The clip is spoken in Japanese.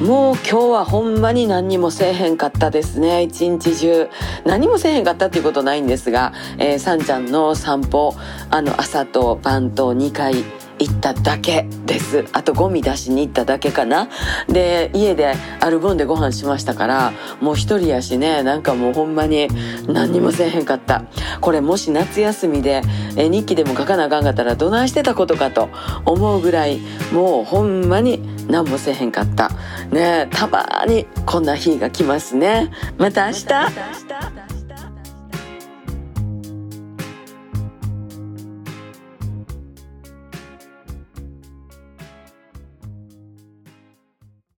もう今日はほんまに何にもせえへんかったですね。一日中。何もせえへんかったっていうことないんですが、えー、さんちゃんの散歩あの朝と晩と2回行っただけです。あとゴミ出しに行っただけかな。で家でアルボンでご飯しましたからもう一人やしねなんかもうほんまに何にもせえへんかった。これもし夏休みでえ日記でも書かなあかんかったらどないしてたことかと思うぐらいもうほんまに何もせえへんかった。ねたまにこんな日が来ますね。また明日。